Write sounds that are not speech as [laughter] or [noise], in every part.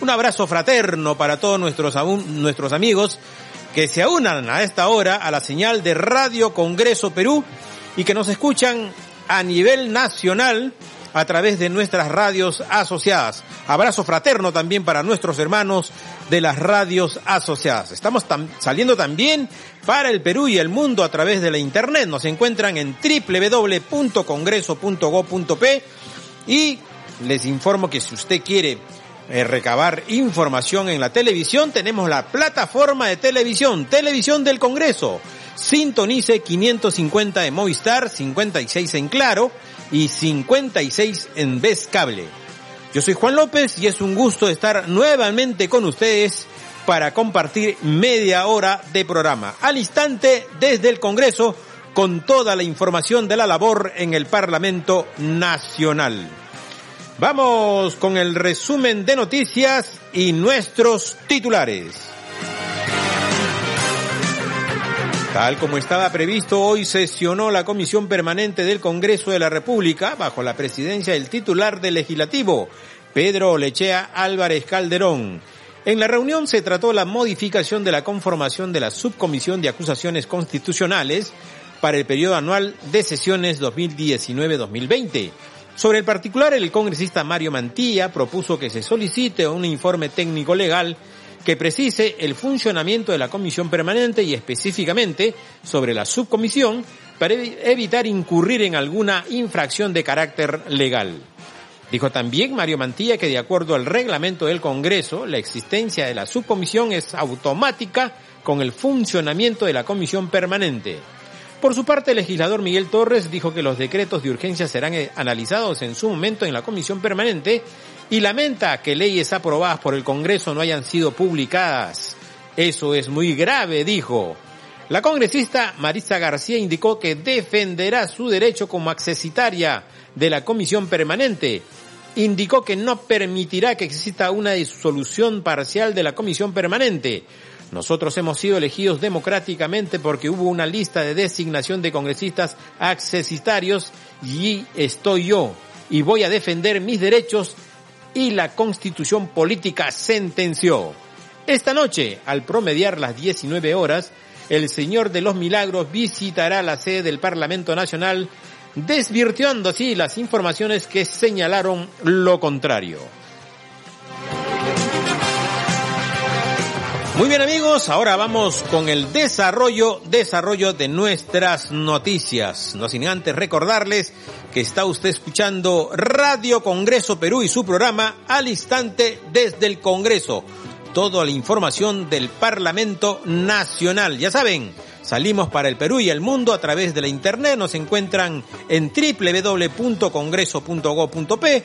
Un abrazo fraterno para todos nuestros, nuestros amigos que se unan a esta hora a la señal de Radio Congreso Perú y que nos escuchan a nivel nacional a través de nuestras radios asociadas. Abrazo fraterno también para nuestros hermanos de las radios asociadas. Estamos saliendo también para el Perú y el mundo a través de la internet. Nos encuentran en www.congreso.go.p y les informo que si usted quiere eh, recabar información en la televisión, tenemos la plataforma de televisión, Televisión del Congreso. Sintonice 550 en Movistar, 56 en Claro y 56 en Vez Cable. Yo soy Juan López y es un gusto estar nuevamente con ustedes para compartir media hora de programa. Al instante desde el Congreso con toda la información de la labor en el Parlamento Nacional. Vamos con el resumen de noticias y nuestros titulares. Tal como estaba previsto, hoy sesionó la Comisión Permanente del Congreso de la República bajo la presidencia del titular del Legislativo, Pedro Lechea Álvarez Calderón. En la reunión se trató la modificación de la conformación de la Subcomisión de Acusaciones Constitucionales para el periodo anual de sesiones 2019-2020. Sobre el particular, el congresista Mario Mantilla propuso que se solicite un informe técnico legal que precise el funcionamiento de la comisión permanente y específicamente sobre la subcomisión para evitar incurrir en alguna infracción de carácter legal. Dijo también Mario Mantilla que de acuerdo al reglamento del Congreso, la existencia de la subcomisión es automática con el funcionamiento de la comisión permanente. Por su parte, el legislador Miguel Torres dijo que los decretos de urgencia serán eh, analizados en su momento en la comisión permanente y lamenta que leyes aprobadas por el Congreso no hayan sido publicadas. Eso es muy grave, dijo. La congresista Marisa García indicó que defenderá su derecho como accesitaria de la comisión permanente. Indicó que no permitirá que exista una disolución parcial de la comisión permanente. Nosotros hemos sido elegidos democráticamente porque hubo una lista de designación de congresistas accesitarios y estoy yo y voy a defender mis derechos y la constitución política sentenció. Esta noche, al promediar las 19 horas, el Señor de los Milagros visitará la sede del Parlamento Nacional, desvirtuando así las informaciones que señalaron lo contrario. Muy bien amigos, ahora vamos con el desarrollo, desarrollo de nuestras noticias. No sin antes recordarles que está usted escuchando Radio Congreso Perú y su programa al instante desde el Congreso. Toda la información del Parlamento Nacional. Ya saben, salimos para el Perú y el mundo a través de la internet. Nos encuentran en www.congreso.go.p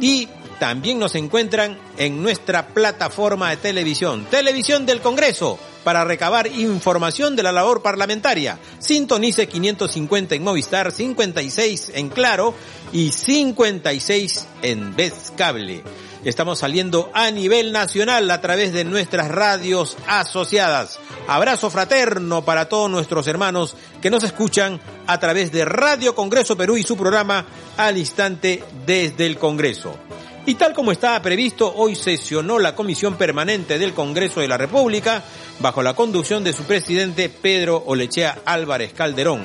y también nos encuentran en nuestra plataforma de televisión, Televisión del Congreso, para recabar información de la labor parlamentaria. Sintonice 550 en Movistar, 56 en Claro y 56 en Vez Cable. Estamos saliendo a nivel nacional a través de nuestras radios asociadas. Abrazo fraterno para todos nuestros hermanos que nos escuchan a través de Radio Congreso Perú y su programa al instante desde el Congreso. Y tal como estaba previsto, hoy sesionó la Comisión Permanente del Congreso de la República bajo la conducción de su presidente Pedro Olechea Álvarez Calderón.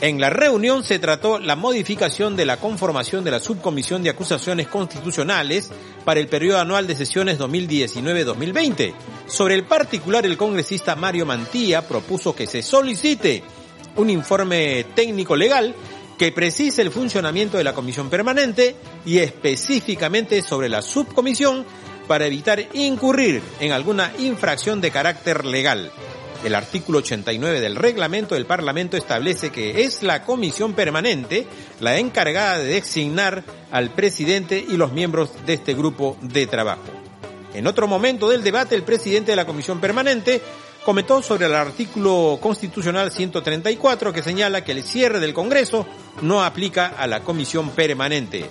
En la reunión se trató la modificación de la conformación de la Subcomisión de Acusaciones Constitucionales para el periodo anual de sesiones 2019-2020. Sobre el particular, el congresista Mario Mantilla propuso que se solicite un informe técnico legal que precise el funcionamiento de la comisión permanente y específicamente sobre la subcomisión para evitar incurrir en alguna infracción de carácter legal. El artículo 89 del reglamento del Parlamento establece que es la comisión permanente la encargada de designar al presidente y los miembros de este grupo de trabajo. En otro momento del debate, el presidente de la comisión permanente comentó sobre el artículo constitucional 134 que señala que el cierre del Congreso no aplica a la comisión permanente.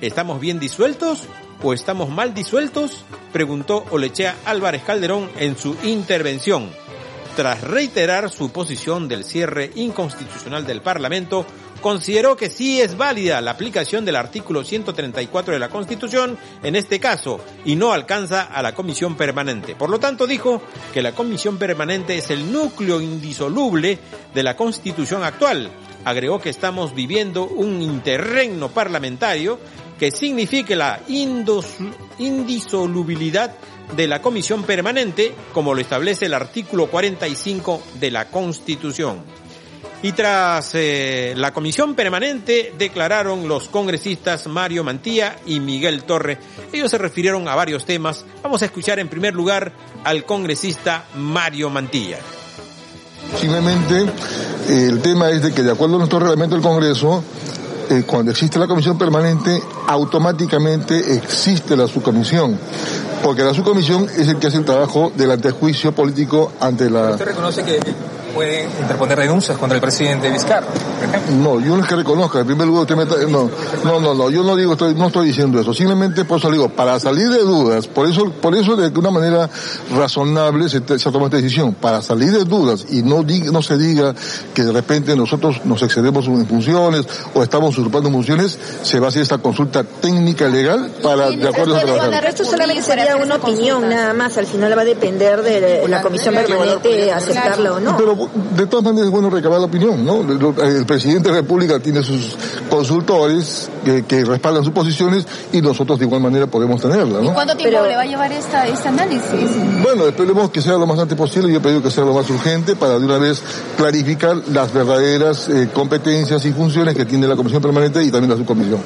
¿Estamos bien disueltos o estamos mal disueltos? preguntó Olechea Álvarez Calderón en su intervención. Tras reiterar su posición del cierre inconstitucional del Parlamento, consideró que sí es válida la aplicación del artículo 134 de la Constitución en este caso y no alcanza a la comisión permanente. Por lo tanto, dijo que la comisión permanente es el núcleo indisoluble de la Constitución actual. Agregó que estamos viviendo un interregno parlamentario que signifique la indisolubilidad de la comisión permanente, como lo establece el artículo 45 de la Constitución. Y tras eh, la comisión permanente declararon los congresistas Mario Mantilla y Miguel Torre. Ellos se refirieron a varios temas. Vamos a escuchar en primer lugar al congresista Mario Mantilla. Simplemente eh, el tema es de que de acuerdo a nuestro reglamento del Congreso, eh, cuando existe la comisión permanente, automáticamente existe la subcomisión. Porque la subcomisión es el que hace el trabajo del antejuicio político ante la... ¿Usted reconoce que puede interponer denuncias contra el presidente Vizcarra, No, yo no es que reconozca, en primer lugar usted me no, no, no, no, yo no digo, estoy, no estoy diciendo eso, simplemente por eso digo, para salir de dudas, por eso, por eso de una manera razonable se, se toma esta decisión, para salir de dudas y no, no se diga que de repente nosotros nos excedemos en funciones o estamos usurpando funciones, se va a hacer esta consulta técnica legal para, de acuerdo a trabajar. El resto solamente sería una opinión nada más, al final va a depender de la comisión permanente aceptarla o no de todas maneras es bueno recabar la opinión, ¿no? El presidente de la República tiene sus consultores que, respaldan sus posiciones y nosotros de igual manera podemos tenerla, ¿no? ¿Cuánto tiempo le va a llevar esta, este análisis? Bueno, esperemos que sea lo más antes posible. Yo he pedido que sea lo más urgente para de una vez clarificar las verdaderas eh, competencias y funciones que tiene la Comisión Permanente y también la subcomisión.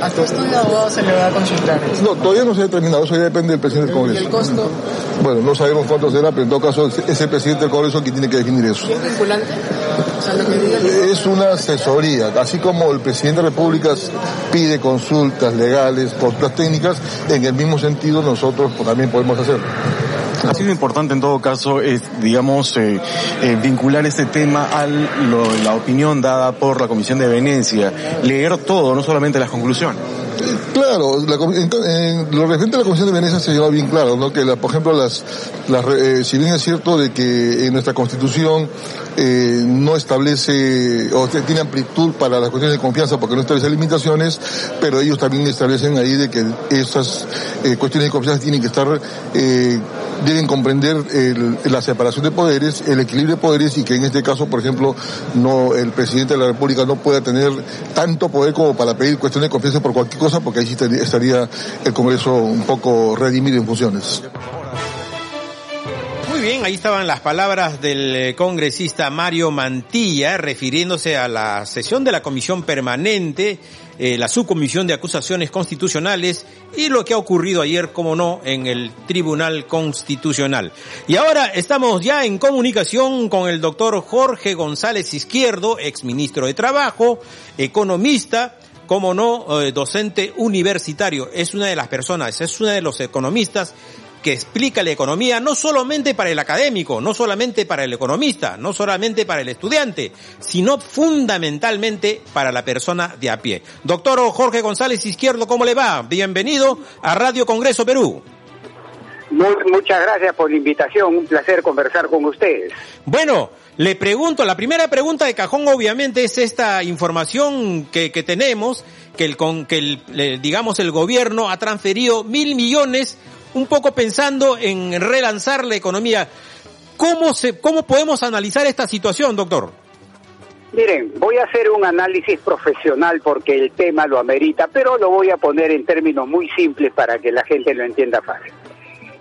¿A qué estudio de abogado se le va a consultar? No, todavía no se ha determinado, eso ya depende del presidente del Congreso. ¿Y el costo? Bueno, no sabemos cuánto será, pero en todo caso es el presidente del Congreso quien tiene que definir eso. ¿Es vinculante? Es una asesoría, así como el presidente de la República pide consultas legales, consultas técnicas, en el mismo sentido nosotros también podemos hacerlo. Ha sido importante en todo caso, digamos, eh, eh, vincular este tema a la opinión dada por la Comisión de Venecia, leer todo, no solamente las conclusiones. Claro, la, en, lo referente a la Comisión de Venecia se lleva bien claro, ¿no? Que, por ejemplo, eh, si bien es cierto de que nuestra Constitución no establece o tiene amplitud para las cuestiones de confianza porque no establece limitaciones, pero ellos también establecen ahí de que esas cuestiones de confianza tienen que estar, deben comprender el, la separación de poderes, el equilibrio de poderes y que en este caso, por ejemplo, no el presidente de la República no pueda tener tanto poder como para pedir cuestiones de confianza por cualquier cosa, porque ahí sí estaría el Congreso un poco redimido en funciones. Muy bien, ahí estaban las palabras del eh, congresista Mario Mantilla refiriéndose a la sesión de la Comisión Permanente, eh, la Subcomisión de Acusaciones Constitucionales y lo que ha ocurrido ayer, como no, en el Tribunal Constitucional. Y ahora estamos ya en comunicación con el doctor Jorge González Izquierdo, exministro de Trabajo, economista, como no, eh, docente universitario. Es una de las personas, es una de los economistas que explica la economía no solamente para el académico, no solamente para el economista, no solamente para el estudiante, sino fundamentalmente para la persona de a pie. Doctor Jorge González Izquierdo, ¿cómo le va? Bienvenido a Radio Congreso Perú. muchas gracias por la invitación, un placer conversar con ustedes. Bueno, le pregunto, la primera pregunta de cajón obviamente es esta información que, que tenemos, que el, con, que el, digamos el gobierno ha transferido mil millones un poco pensando en relanzar la economía. ¿Cómo, se, ¿Cómo podemos analizar esta situación, doctor? Miren, voy a hacer un análisis profesional porque el tema lo amerita, pero lo voy a poner en términos muy simples para que la gente lo entienda fácil.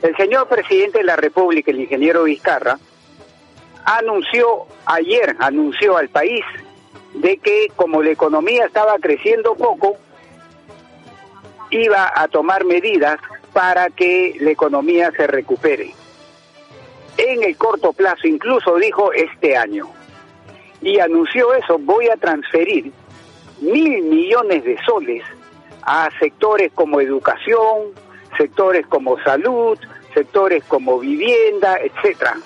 El señor presidente de la República, el ingeniero Vizcarra, anunció ayer, anunció al país de que como la economía estaba creciendo poco, iba a tomar medidas para que la economía se recupere. En el corto plazo, incluso dijo este año. Y anunció eso, voy a transferir mil millones de soles a sectores como educación, sectores como salud, sectores como vivienda, etcétera,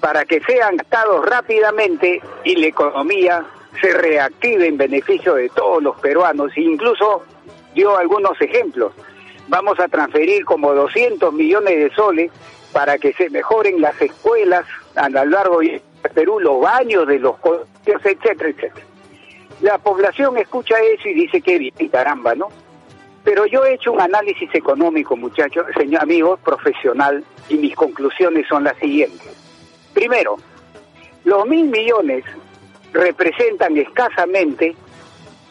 para que sean gastados rápidamente y la economía se reactive en beneficio de todos los peruanos. E incluso dio algunos ejemplos vamos a transferir como 200 millones de soles para que se mejoren las escuelas a lo largo de Perú, los baños de los colegios, etcétera, etcétera. La población escucha eso y dice que bien, caramba, ¿no? Pero yo he hecho un análisis económico, muchachos, señor amigos, profesional, y mis conclusiones son las siguientes. Primero, los mil millones representan escasamente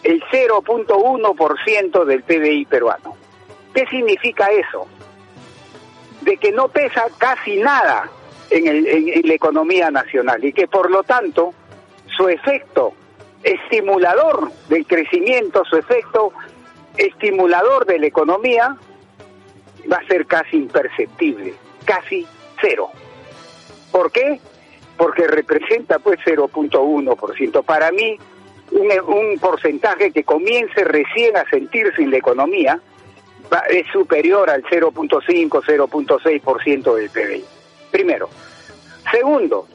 el 0.1% del PBI peruano. ¿Qué significa eso? De que no pesa casi nada en, la economía nacional y que por lo tanto su efecto estimulador del crecimiento, su efecto estimulador de la economía va a ser casi imperceptible, casi cero. ¿Por qué? Porque representa pues 0.1%. Para mí, un, porcentaje que comience recién a sentirse en la economía es superior al 0.5, 0.6% del PBI. Primero. Segundo,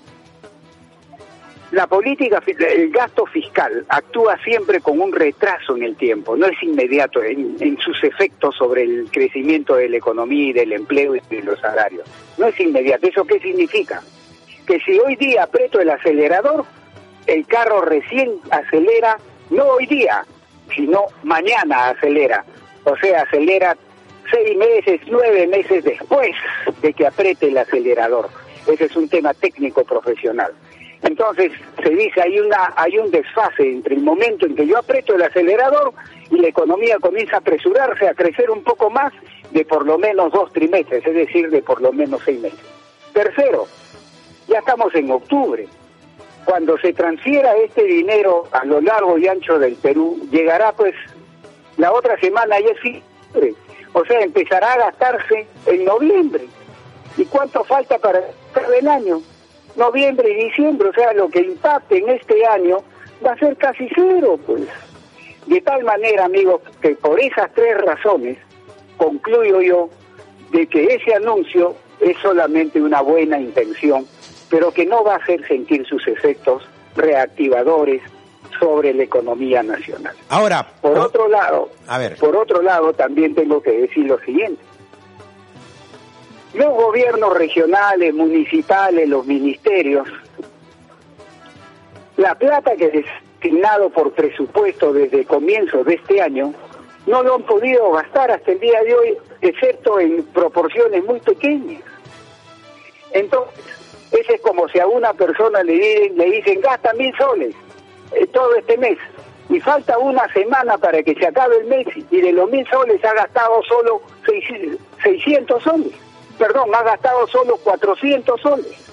la política, el gasto fiscal actúa siempre con un retraso en el tiempo, no es inmediato en, en, sus efectos sobre el crecimiento de la economía y del empleo y de los salarios. No es inmediato. ¿Eso qué significa? Que si hoy día aprieto el acelerador, el carro recién acelera, no hoy día, sino mañana acelera. O sea, acelera seis meses, nueve meses después de que apriete el acelerador. Ese es un tema técnico profesional. Entonces se dice hay una hay un desfase entre el momento en que yo aprieto el acelerador y la economía comienza a apresurarse a crecer un poco más de por lo menos dos trimestres, es decir, de por lo menos seis meses. Tercero, ya estamos en octubre. Cuando se transfiera este dinero a lo largo y ancho del Perú, llegará pues la otra semana y es diciembre. O sea, empezará a gastarse en noviembre. ¿Y cuánto falta para el año? noviembre y diciembre, o sea, lo que impacte en este año va a ser casi cero, pues. De tal manera, amigos, que por esas tres razones concluyo yo de que ese anuncio es solamente una buena intención, pero que no va a hacer sentir sus efectos reactivadores sobre la economía nacional. Ahora, por otro lado, a ver. por otro lado también tengo que decir lo siguiente los gobiernos regionales, municipales, los ministerios, la plata que es destinado por presupuesto desde comienzos de este año, no lo han podido gastar hasta el día de hoy, excepto en proporciones muy pequeñas. Entonces, ese es como si a una persona le dicen, le dicen gasta mil soles eh, todo este mes y falta una semana para que se acabe el mes y de los mil soles ha gastado solo 600 soles perdón, ha gastado solo 400 soles.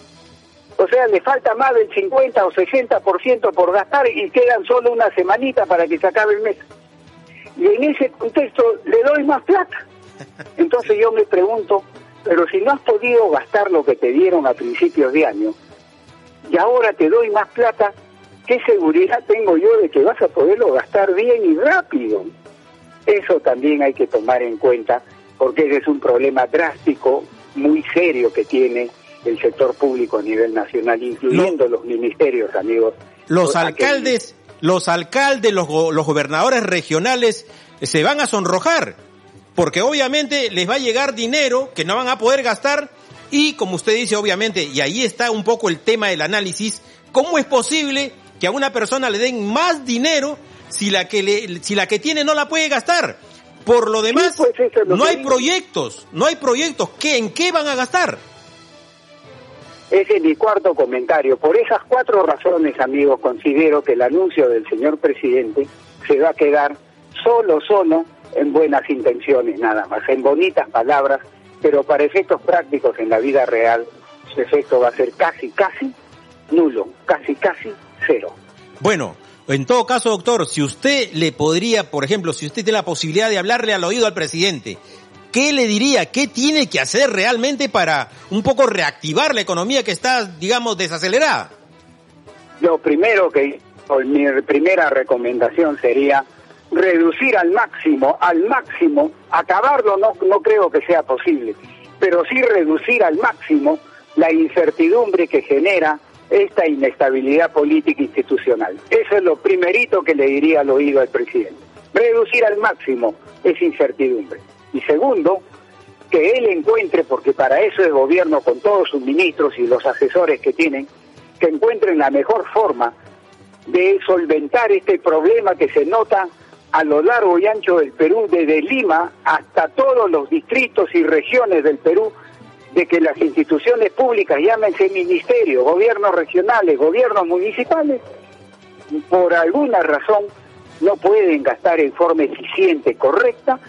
O sea, le falta más del 50 o 60% por gastar y quedan solo una semanita para que se acabe el mes. Y en ese contexto le doy más plata. [laughs] Entonces yo me pregunto, pero si no has podido gastar lo que te dieron a principios de año, y ahora te doy más plata, ¿qué seguridad tengo yo de que vas a poderlo gastar bien y rápido? Eso también hay que tomar en cuenta porque ese es un problema drástico, muy serio que tiene el sector público a nivel nacional, incluyendo los ministerios, amigos. Los alcaldes, los alcaldes, los, los gobernadores regionales se van a sonrojar, porque obviamente les va a llegar dinero que no van a poder gastar y como usted dice, obviamente, y ahí está un poco el tema del análisis, ¿cómo es posible que a una persona le den más dinero si la que le, si la que tiene no la puede gastar? Por lo demás, pues, no hay proyectos, no hay proyectos. ¿Qué, ¿En qué van a gastar? Ese es mi cuarto comentario. Por esas cuatro razones, amigos, considero que el anuncio del señor presidente se va a quedar solo, solo en buenas intenciones, nada más, en bonitas palabras, pero para efectos prácticos en la vida real, su efecto va a ser casi, casi nulo, casi, casi cero. Bueno, en todo caso, doctor, si usted le podría, por ejemplo, si usted tiene la posibilidad de hablarle al oído al presidente, ¿qué le diría? ¿Qué tiene que hacer realmente para un poco reactivar la economía que está, digamos, desacelerada? Lo primero que, mi primera recomendación sería reducir al máximo, al máximo, acabarlo no, no creo que sea posible, pero sí reducir al máximo la incertidumbre que genera esta inestabilidad política institucional. Eso es lo primerito que le diría al oído al presidente. Reducir al máximo esa incertidumbre. Y segundo, que él encuentre, porque para eso es gobierno con todos sus ministros y los asesores que tienen, que encuentren la mejor forma de solventar este problema que se nota a lo largo y ancho del Perú, desde Lima hasta todos los distritos y regiones del Perú, de que las instituciones públicas, llámense ministerios, gobiernos regionales, gobiernos municipales, por alguna razón no pueden gastar en forma eficiente, correcta,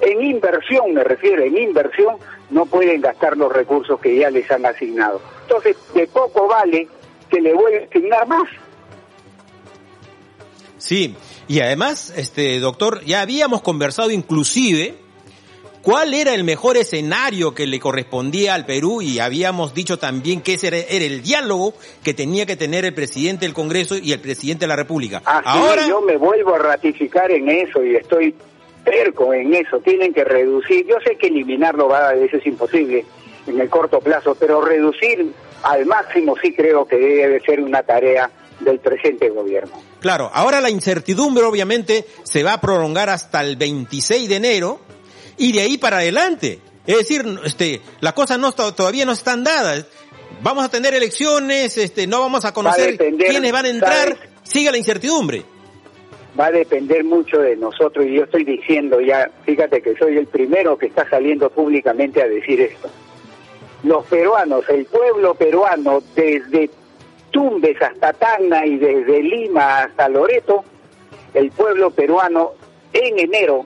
en inversión, me refiero, en inversión, no pueden gastar los recursos que ya les han asignado. Entonces, de poco vale que le vuelvan a asignar más. Sí, y además, este doctor, ya habíamos conversado inclusive cuál era el mejor escenario que le correspondía al Perú y habíamos dicho también que ese era, el diálogo que tenía que tener el presidente del Congreso y el presidente de la República. Ahora yo me vuelvo a ratificar en eso y estoy perco en eso. Tienen que reducir. Yo sé que eliminarlo va a veces es imposible en el corto plazo, pero reducir al máximo sí creo que debe ser una tarea del presente gobierno. Claro, ahora la incertidumbre obviamente se va a prolongar hasta el 26 de enero y de ahí para adelante. Es decir, este, las cosas no todavía no están dadas. Vamos a tener elecciones, este, no vamos a conocer quiénes van a entrar, sigue la incertidumbre. Va a depender mucho de nosotros y yo estoy diciendo ya, fíjate que soy el primero que está saliendo públicamente a decir esto. Los peruanos, el pueblo peruano, desde Tumbes hasta Tacna y desde Lima hasta Loreto, el pueblo peruano en enero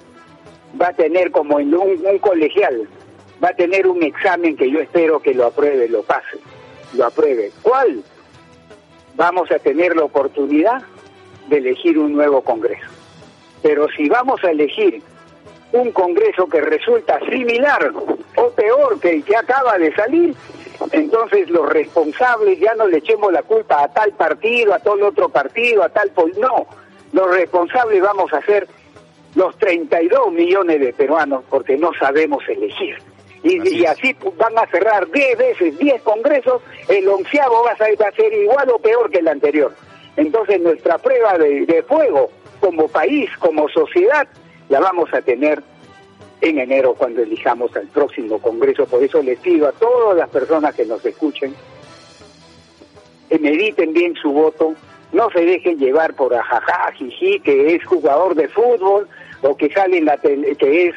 va a tener como en un, colegial, va a tener un examen que yo espero que lo apruebe, lo pase, lo apruebe. ¿Cuál? Vamos a tener la oportunidad de elegir un nuevo Congreso. Pero si vamos a elegir un Congreso que resulta similar o peor que el que acaba de salir, entonces los responsables ya no le echemos la culpa a tal partido, a tal otro partido, a tal... No, los responsables vamos a ser los 32 millones de peruanos porque no sabemos elegir. Y así, van a cerrar 10 veces, 10 congresos, el onceavo va a, ser, va a ser igual o peor que el anterior. Entonces nuestra prueba de, fuego como país, como sociedad, la vamos a tener en enero cuando elijamos al próximo Congreso. Por eso les pido a todas las personas que nos escuchen que mediten bien su voto, no se dejen llevar por ajaja, jiji, que es jugador de fútbol, o que sale en la tele, que es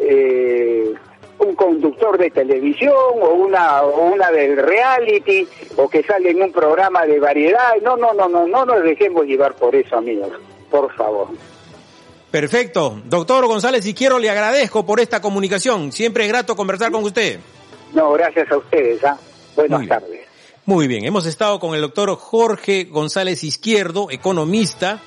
eh, un conductor de televisión o una o una del reality o que sale en un programa de variedad. No, no, no, no, no nos dejemos llevar por eso, amigos. Por favor. Perfecto. Doctor González y quiero le agradezco por esta comunicación. Siempre es grato conversar con usted. No, gracias a ustedes. ¿ah? Buenas tardes. Muy bien, hemos estado con el doctor Jorge González Izquierdo, economista,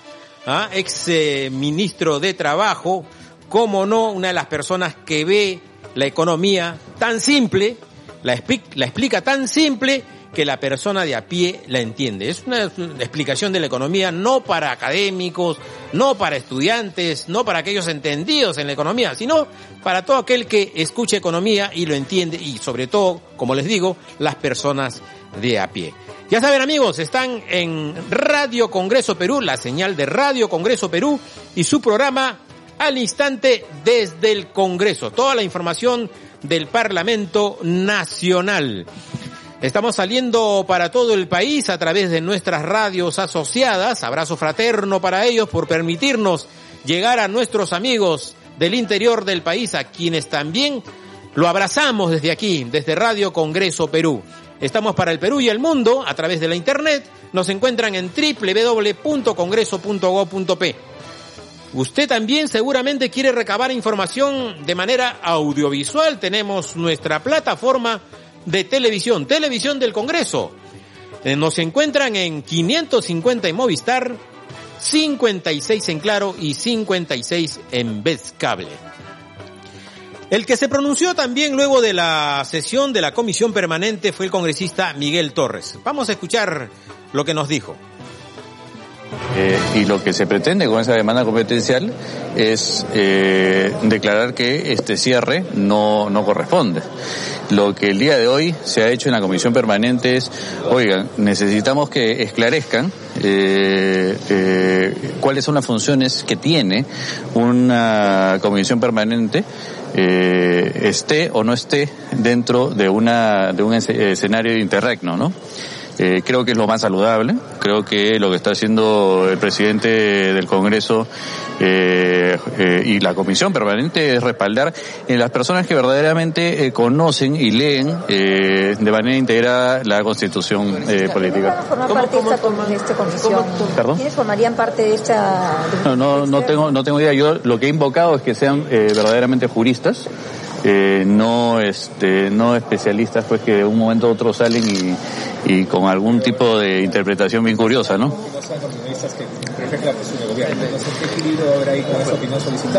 ¿ah? ex eh, ministro de Trabajo, como no, una de las personas que ve la economía tan simple, la, explica, tan simple que la persona de a pie la entiende. Es una explicación de la economía no para académicos, no para estudiantes, no para aquellos entendidos en la economía, sino para todo aquel que escuche economía y lo entiende y sobre todo, como les digo, las personas de a pie. Ya saben amigos, están en Radio Congreso Perú, la señal de Radio Congreso Perú y su programa al instante desde el Congreso. Toda la información del Parlamento Nacional. Estamos saliendo para todo el país a través de nuestras radios asociadas. Abrazo fraterno para ellos por permitirnos llegar a nuestros amigos del interior del país, a quienes también lo abrazamos desde aquí, desde Radio Congreso Perú. Estamos para el Perú y el mundo a través de la internet. Nos encuentran en www.congreso.go.p. Usted también seguramente quiere recabar información de manera audiovisual. Tenemos nuestra plataforma de televisión, Televisión del Congreso. Eh, nos encuentran en 550 en Movistar, 56 en Claro y 56 en Vez Cable. El que se pronunció también luego de la sesión de la comisión permanente fue el congresista Miguel Torres. Vamos a escuchar lo que nos dijo. Eh, y lo que se pretende con esa demanda competencial es eh, declarar que este cierre no, no corresponde. Lo que el día de hoy se ha hecho en la comisión permanente es, oigan, necesitamos que esclarezcan eh, eh cuáles son las funciones que tiene una comisión permanente eh, esté o no esté dentro de una de un escenario de interregno, ¿no? Eh, creo que es lo más saludable. Creo que lo que está haciendo el presidente del Congreso eh, eh, y la comisión permanente es respaldar en las personas que verdaderamente eh, conocen y leen eh, de manera integrada la constitución eh, política. formar parte de esta, esta comisión? ¿Perdón? ¿Quiénes formarían parte de esta...? No, no, no tengo, no tengo idea. Yo lo que he invocado es que sean eh, verdaderamente juristas, eh, no, este, no especialistas, pues que de un momento a otro salen y, y con algún tipo de interpretación bien curiosa, ¿no?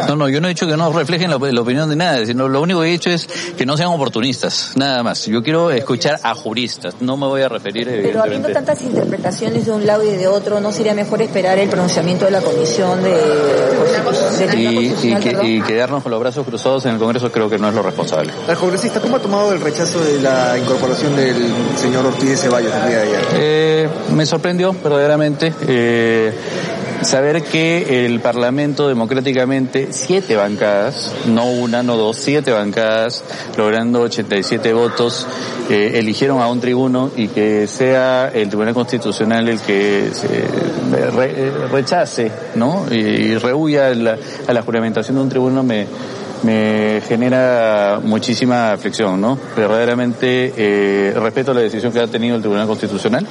No, no, yo no he dicho que no reflejen la, la opinión de nadie, sino lo único que he dicho es que no sean oportunistas, nada más. Yo quiero escuchar a juristas, no me voy a referir Pero habiendo tantas interpretaciones de un lado y de otro, ¿no sería mejor esperar el pronunciamiento de la Comisión de, de Tribunal Y, que- y quedarnos con los brazos cruzados en el Congreso creo que no es lo responsable. El congresista, ¿cómo ha tomado el rechazo de la incorporación del señor Ortiz de Eh, me sorprendió verdaderamente eh, saber que el Parlamento democráticamente, siete bancadas, no una, no dos, siete bancadas, logrando 87 votos, eh, eligieron a un tribuno y que sea el Tribunal Constitucional el que se eh, rechace, ¿no? Y, y rehuya la- a la juramentación de un tribuno me me genera muchísima aflicción, ¿no? Verdaderamente eh, respeto la decisión que ha tenido el Tribunal Constitucional,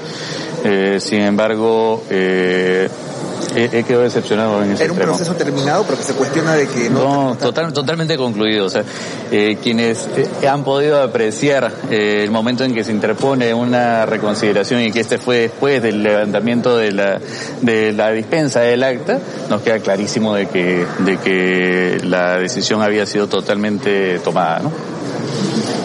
eh, sin embargo, eh, he, he quedado decepcionado en ese Era un extremo. proceso terminado, pero que se cuestiona de que no... No, total, totalmente concluido. O sea, eh, quienes eh, han podido apreciar eh, el momento en que se interpone una reconsideración y que este fue después del levantamiento de la, de la dispensa del acta, nos queda clarísimo de que, de que la decisión había sido totalmente tomada, ¿no?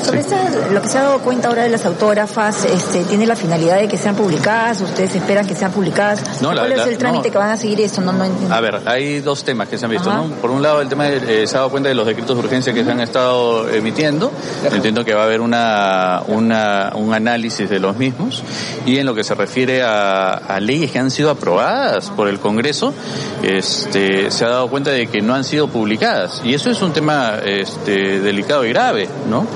Sobre esta- lo que se ha dado cuenta ahora de las autógrafas, este, ¿tiene la finalidad de que sean publicadas? ¿Ustedes esperan que sean publicadas? No, la- ¿Cuál es el trámite no. que van a seguir eso? No, no entiendo. A ver, hay dos temas que se han visto, Ajá. ¿no? Por un lado, el tema de, eh, se ha dado cuenta de los decretos de urgencia que se han estado emitiendo. Entiendo que va a haber una, una, un análisis de los mismos. Y en lo que se refiere a, a leyes que han sido aprobadas por el Congreso, este, se ha dado cuenta de que no han sido publicadas. Y eso es un tema este, delicado y grave, ¿no?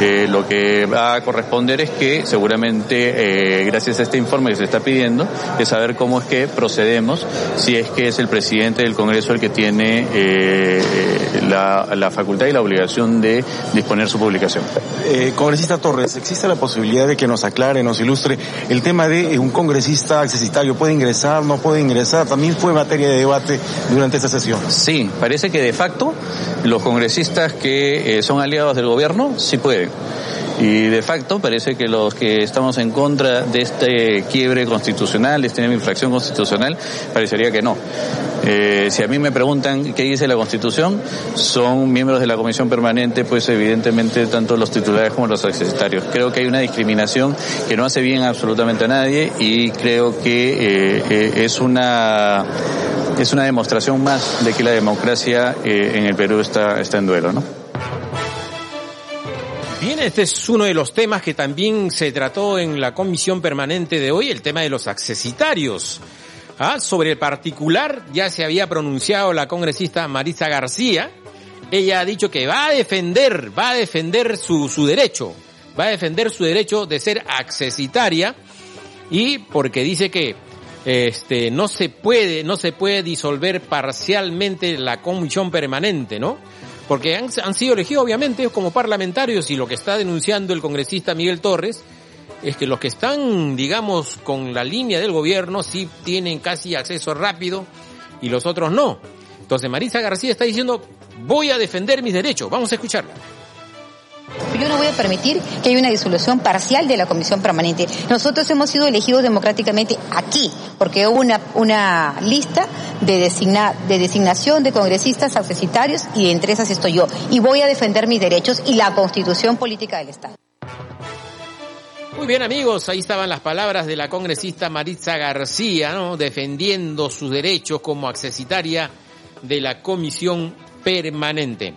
Eh, lo que va a corresponder es que seguramente, eh, gracias a este informe que se está pidiendo, es saber cómo es que procedemos, si es que es el presidente del Congreso el que tiene eh, la, la facultad y la obligación de disponer su publicación. Eh, congresista Torres, ¿existe la posibilidad de que nos aclare, nos ilustre el tema de un congresista accesitario? ¿Puede ingresar, no puede ingresar? También fue materia de debate durante esta sesión. Sí, parece que de facto los congresistas que eh, son aliados del gobierno sí pueden. Y de facto parece que los que estamos en contra de este quiebre constitucional, de esta infracción constitucional, parecería que no. Eh, si a mí me preguntan qué dice la Constitución, son miembros de la Comisión Permanente, pues evidentemente tanto los titulares como los accesitarios. Creo que hay una discriminación que no hace bien absolutamente a nadie y creo que eh, es una es una demostración más de que la democracia eh, en el Perú está, está en duelo, ¿no? Bien, este es uno de los temas que también se trató en la comisión permanente de hoy, el tema de los accesitarios. Ah, sobre el particular ya se había pronunciado la congresista Marisa García. Ella ha dicho que va a defender, va a defender su, derecho, va a defender su derecho de ser accesitaria y porque dice que este no se puede, no se puede disolver parcialmente la comisión permanente, ¿no? Porque han, sido elegidos obviamente como parlamentarios y lo que está denunciando el congresista Miguel Torres es que los que están, digamos, con la línea del gobierno sí tienen casi acceso rápido y los otros no. Entonces Marisa García está diciendo, voy a defender mis derechos. Vamos a escucharla. Yo no voy a permitir que haya una disolución parcial de la comisión permanente. Nosotros hemos sido elegidos democráticamente aquí, porque hubo una, una lista de, designa, de designación de congresistas accesitarios y entre esas estoy yo. Y voy a defender mis derechos y la constitución política del Estado. Muy bien amigos, ahí estaban las palabras de la congresista Maritza García, ¿no? defendiendo sus derechos como accesitaria de la comisión permanente.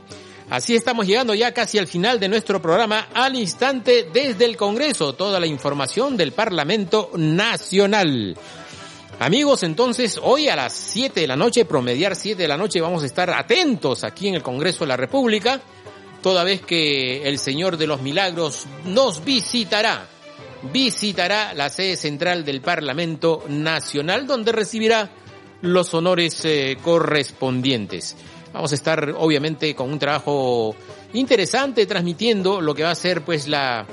Así estamos llegando ya casi al final de nuestro programa al instante desde el Congreso, toda la información del Parlamento Nacional. Amigos, entonces hoy a las 7 de la noche, promediar 7 de la noche, vamos a estar atentos aquí en el Congreso de la República, toda vez que el Señor de los Milagros nos visitará visitará la sede central del Parlamento Nacional, donde recibirá los honores eh, correspondientes. Vamos a estar, obviamente, con un trabajo interesante transmitiendo lo que va a ser, pues, la,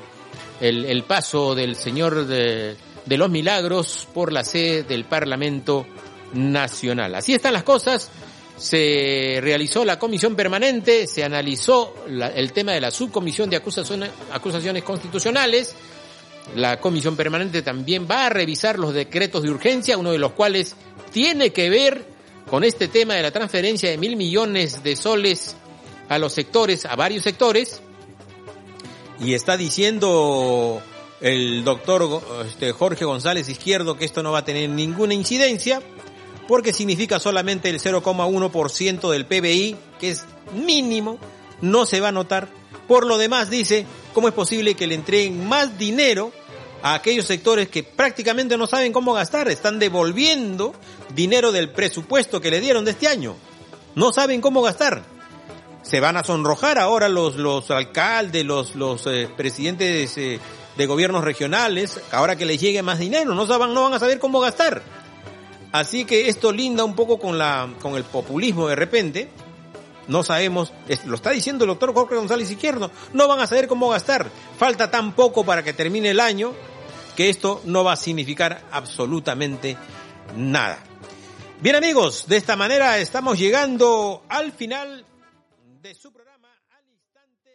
el, el paso del Señor de, de los Milagros por la sede del Parlamento Nacional. Así están las cosas. Se realizó la comisión permanente, se analizó el tema de la subcomisión de acusaciones, acusaciones constitucionales. La comisión permanente también va a revisar los decretos de urgencia, uno de los cuales tiene que ver con este tema de la transferencia de mil millones de soles a los sectores, a varios sectores. Y está diciendo el doctor este, Jorge González Izquierdo que esto no va a tener ninguna incidencia porque significa solamente el 0,1% del PBI, que es mínimo, no se va a notar. Por lo demás, dice, ¿cómo es posible que le entreguen más dinero a aquellos sectores que prácticamente no saben cómo gastar? Están devolviendo dinero del presupuesto que le dieron de este año. No saben cómo gastar. Se van a sonrojar ahora los, los alcaldes, los, los eh, presidentes eh, de gobiernos regionales, ahora que les llegue más dinero, no, saben, no van a saber cómo gastar. Así que esto linda un poco con la, con el populismo de repente. No sabemos, lo está diciendo el doctor Jorge González Izquierdo, no van a saber cómo gastar. Falta tan poco para que termine el año que esto no va a significar absolutamente nada. Bien amigos, de esta manera estamos llegando al final de su.